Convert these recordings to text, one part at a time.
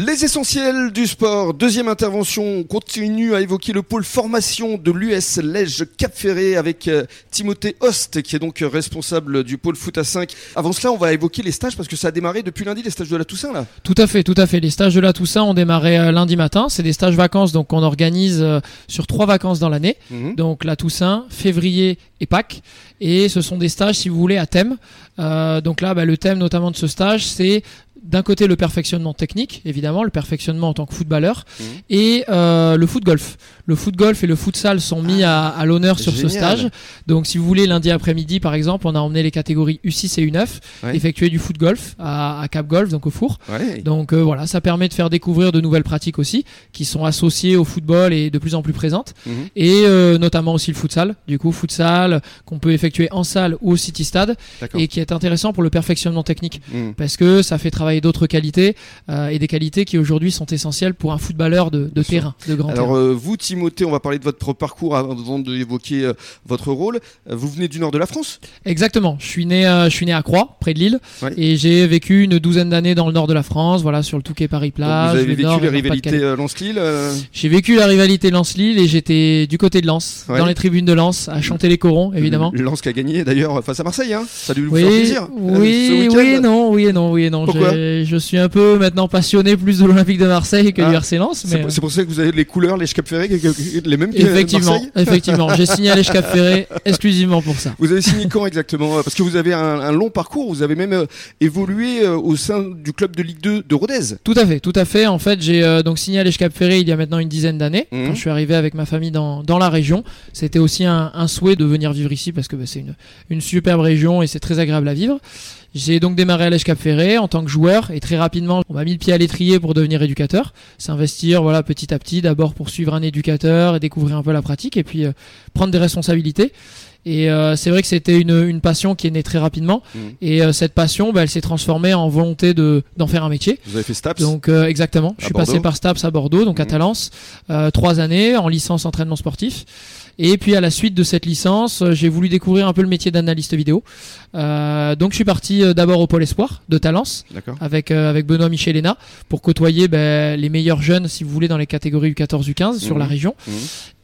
Les essentiels du sport, deuxième intervention, on continue à évoquer le pôle formation de l'US Lège Cap Ferré avec euh, Timothée Host qui est donc responsable du pôle foot à 5. Avant cela, on va évoquer les stages parce que ça a démarré depuis lundi les stages de la Toussaint là. Tout à fait, tout à fait. Les stages de la Toussaint ont démarré euh, lundi matin. C'est des stages vacances donc on organise euh, sur trois vacances dans l'année. Mhm. Donc la Toussaint, février et Pâques. Et ce sont des stages, si vous voulez, à thème. Euh, donc là, bah, le thème notamment de ce stage, c'est d'un côté le perfectionnement technique, évidemment, le perfectionnement en tant que footballeur, Mhm. et euh, le foot golf. Le foot golf et le futsal sont mis à, à l'honneur sur ce stage. Donc si vous voulez, lundi après-midi, par exemple, on a emmené les catégories U6 et U9, Ouais. effectuer du foot golf à, à Cap Golf, donc au four. Ouais. Donc euh, voilà, ça permet de faire découvrir de nouvelles pratiques aussi, qui sont associées au football et de plus en plus présentes. Mhm. Et euh, notamment aussi le futsal. Du coup, futsal qu'on peut effectuer en salle ou au city stade et qui est intéressant pour le perfectionnement technique Mhm. parce que ça fait travailler d'autres qualités euh, et des qualités qui aujourd'hui sont essentielles pour un footballeur de, terrain, de grand Alors terrain. euh, vous Timothée, on va parler de votre parcours avant d'évoquer euh, votre rôle. Vous venez du nord de la France? Exactement. Je suis né, je suis né à Croix, près de Lille, Ouais. et j'ai vécu une douzaine d'années dans le nord de la France, voilà, sur le Touquet Paris Donc, Plage. Vous avez vécu nord Nord-Pas-de-Calais. euh, Lens-Lille J'ai vécu la rivalité Lens-Lille et j'étais du côté de Lens, Ouais. dans les tribunes de Lens, à chanter les corons, évidemment. Le Lens qui a gagné d'ailleurs face à Marseille, hein? ça a dû vous Oui, faire plaisir. euh, oui, ce oui, non, oui et non, oui et non. Pourquoi? J'ai- je suis un peu maintenant passionné plus de l'Olympique de Marseille que Ah, du RC Lens, mais pour, c'est pour ça que vous avez les couleurs, les Cap Ferré, les mêmes que effectivement, Marseille effectivement, j'ai signé à l'Èche Cap Ferré exclusivement pour ça. Vous avez signé quand exactement? Parce que vous avez un, un long parcours, vous avez même euh, évolué euh, au sein du club de Ligue 2 de Rodez. Tout à fait, tout à fait. En fait, j'ai euh, donc signé à l'Èche Cap Ferré il y a maintenant une dizaine d'années. Mhm. Quand je suis arrivé avec ma famille dans, dans la région, c'était aussi un, un souhait de venir vivre ici parce que bah, c'est une, une superbe région et c'est très agréable à vivre. J'ai donc démarré à l'Èche Cap Ferré en tant que joueur et très rapidement, on m'a mis le pied à l'étrier pour devenir éducateur. S'investir, voilà, petit à petit, d'abord pour suivre un éducateur et découvrir un peu la pratique et puis euh, prendre des responsabilités. Et euh, c'est vrai que c'était une, une passion qui est née très rapidement. Mhm. Et euh, cette passion, bah, elle s'est transformée en volonté de d'en faire un métier. Vous avez fait Staps? Donc euh, exactement, je suis Bordeaux? passé par Staps à Bordeaux, donc à Mhm. Talence, euh, trois années en licence entraînement sportif. Et puis à la suite de cette licence, euh, j'ai voulu découvrir un peu le métier d'analyste vidéo. Euh, donc je suis parti euh, d'abord au pôle espoir de Talence avec euh, avec Benoît Michelena pour côtoyer ben, les meilleurs jeunes, si vous voulez, dans les catégories U14, U15 sur Mhm. la région. Mhm.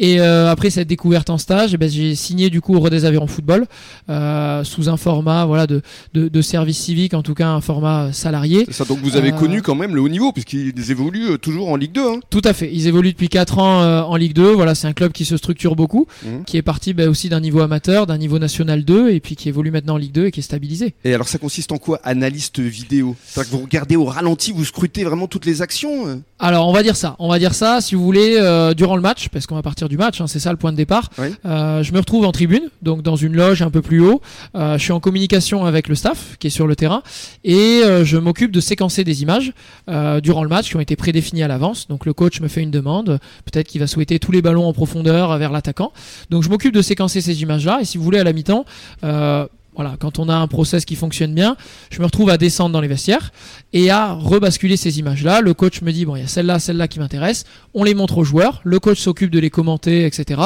Et euh, après cette découverte en stage, eh ben, j'ai signé du coup au Rodez Aveyron Football euh, sous un format voilà de, de, de service civique, en tout cas un format salarié. Ça, donc vous avez connu quand même le haut niveau, puisqu'ils évoluent toujours en Ligue 2. Hein. Tout à fait. Ils évoluent depuis 4 ans euh, en Ligue 2. Voilà, c'est un club qui se structure beaucoup, Mhm. qui est parti bah, aussi d'un niveau amateur, d'un niveau national 2, et puis qui évolue maintenant en Ligue 2 et qui est stabilisé. Et alors ça consiste en quoi Analyste vidéo? C'est-à-dire que vous regardez au ralenti, vous scrutez vraiment toutes les actions euh? Alors, on va dire ça. On va dire ça, si vous voulez, euh, durant le match, parce qu'on va partir du match, hein, c'est ça le point de départ. Oui. Euh, je me retrouve en tribune, donc dans une loge un peu plus haut. Euh, je suis en communication avec le staff qui est sur le terrain et euh, je m'occupe de séquencer des images euh, durant le match qui ont été prédéfinies à l'avance. Donc le coach me fait une demande, peut-être qu'il va souhaiter tous les ballons en profondeur vers l'attaquant. Donc je m'occupe de séquencer ces images-là et si vous voulez à la mi-temps. euh, voilà, quand on a un process qui fonctionne bien, je me retrouve à descendre dans les vestiaires et à rebasculer ces images-là. Le coach me dit bon, il y a celle-là, celle-là qui m'intéresse. On les montre aux joueurs. Le coach s'occupe de les commenter, etc.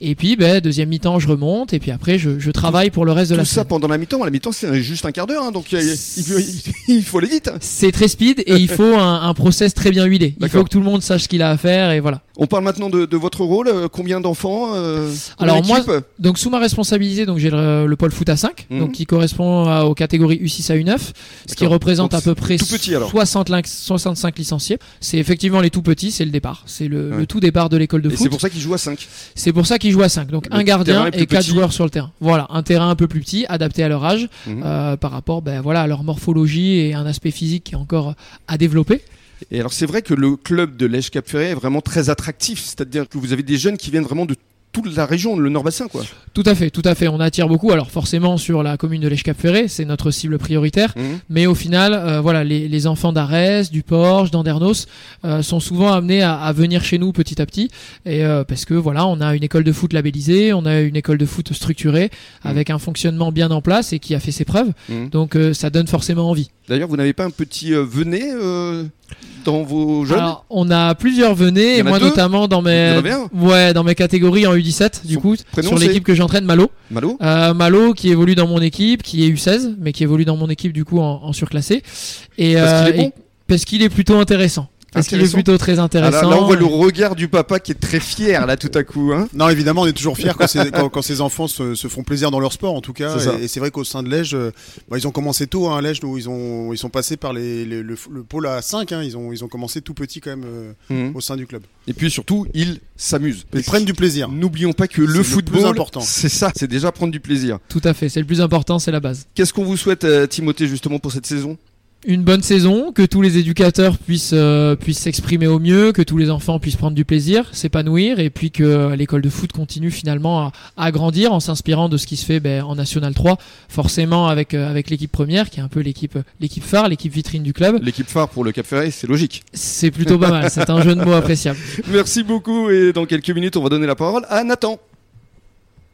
Et puis, ben, deuxième mi-temps, je remonte et puis après, je, je travaille pour le reste de Tout la ça pendant la mi-temps. La mi-temps, c'est juste un quart d'heure, hein, donc il, faut, il faut aller vite. C'est très speed et il faut un, un process très bien huilé. Il faut que tout le monde sache ce qu'il a à faire et voilà. On parle maintenant de, de votre rôle. euh, Combien d'enfants euh, Alors, moi, Donc sous ma responsabilité, donc j'ai le, le pôle foot à 5, Mhm. donc qui correspond à- aux catégories U6 à U9, ce qui représente Donc, à peu près tout petit, alors. 60 lin- 65 licenciés. C'est effectivement les tout petits, c'est le départ, c'est le, Ouais. le tout départ de l'école de Et c'est foot. pour ça qu'ils jouent à 5. C'est pour ça qu'ils jouent à 5. Donc Le un gardien et 4 petit. joueurs sur le terrain. Voilà, un terrain un peu plus petit, adapté à leur âge, Mhm. euh, par rapport ben, voilà, à leur morphologie et un aspect physique qui est encore à développer. Et alors c'est vrai que le club de l'Èche Cap Ferré est vraiment très attractif, c'est-à-dire que vous avez des jeunes qui viennent vraiment de toute la région, le Nord-Bassin quoi. Tout à fait, tout à fait. On attire beaucoup. Alors forcément sur la commune de l'Èche-Cap-Ferré, c'est notre cible prioritaire. Mhm. Mais au final, euh, voilà, les, les enfants d'Arès, du Porche, d'Andernos euh, sont souvent amenés à, à venir chez nous petit à petit, et euh, parce que voilà, on a une école de foot labellisée, on a une école de foot structurée avec un fonctionnement bien en place et qui a fait ses preuves. Mhm. Donc euh, ça donne forcément envie. D'ailleurs, vous n'avez pas un petit euh, venet euh, dans vos jeunes Alors, on a plusieurs et a moi deux notamment dans mes ouais dans mes catégories en U17 du Son coup prénom, sur l'équipe que j'entraîne Malo. Malo Euh, Malo qui évolue dans mon équipe, qui est U16, mais qui évolue dans mon équipe du coup en, en surclassé. Et, Parce qu'il euh, est bon et- parce qu'il est plutôt intéressant. Parce qu'il est plutôt très intéressant. Ah là, on voit le regard du papa qui est très fier là tout à coup. Hein. Non, évidemment, on est toujours fier quand, quand, quand, ses enfants se, se, font plaisir dans leur sport, en tout cas. Et, c'est vrai qu'au sein de Lège, euh, bah, ils ont commencé tôt, hein, Lège, où ils ont ils sont passés par les, le, pôle à 5 hein, Ils ont ils ont commencé tout petit quand même euh, mhm. au sein du club. Et puis surtout, ils s'amusent. Ils prennent du plaisir. N'oublions pas que le football, important. c'est ça, c'est déjà prendre du plaisir. Tout à fait, c'est le plus important, c'est la base. Qu'est-ce qu'on vous souhaite, euh, Timothée, justement pour cette saison? Une bonne saison, que tous les éducateurs puissent euh, puissent s'exprimer au mieux, que tous les enfants puissent prendre du plaisir, s'épanouir, et puis que l'école de foot continue finalement à, grandir en s'inspirant de ce qui se fait ben, en National 3, forcément avec euh, avec l'équipe première, qui est un peu l'équipe l'équipe phare, l'équipe vitrine du club. L'équipe phare pour le Cap Ferré, c'est logique. C'est plutôt pas mal, c'est un jeu de mots appréciable. Merci beaucoup, et dans quelques minutes, on va donner la parole à Nathan.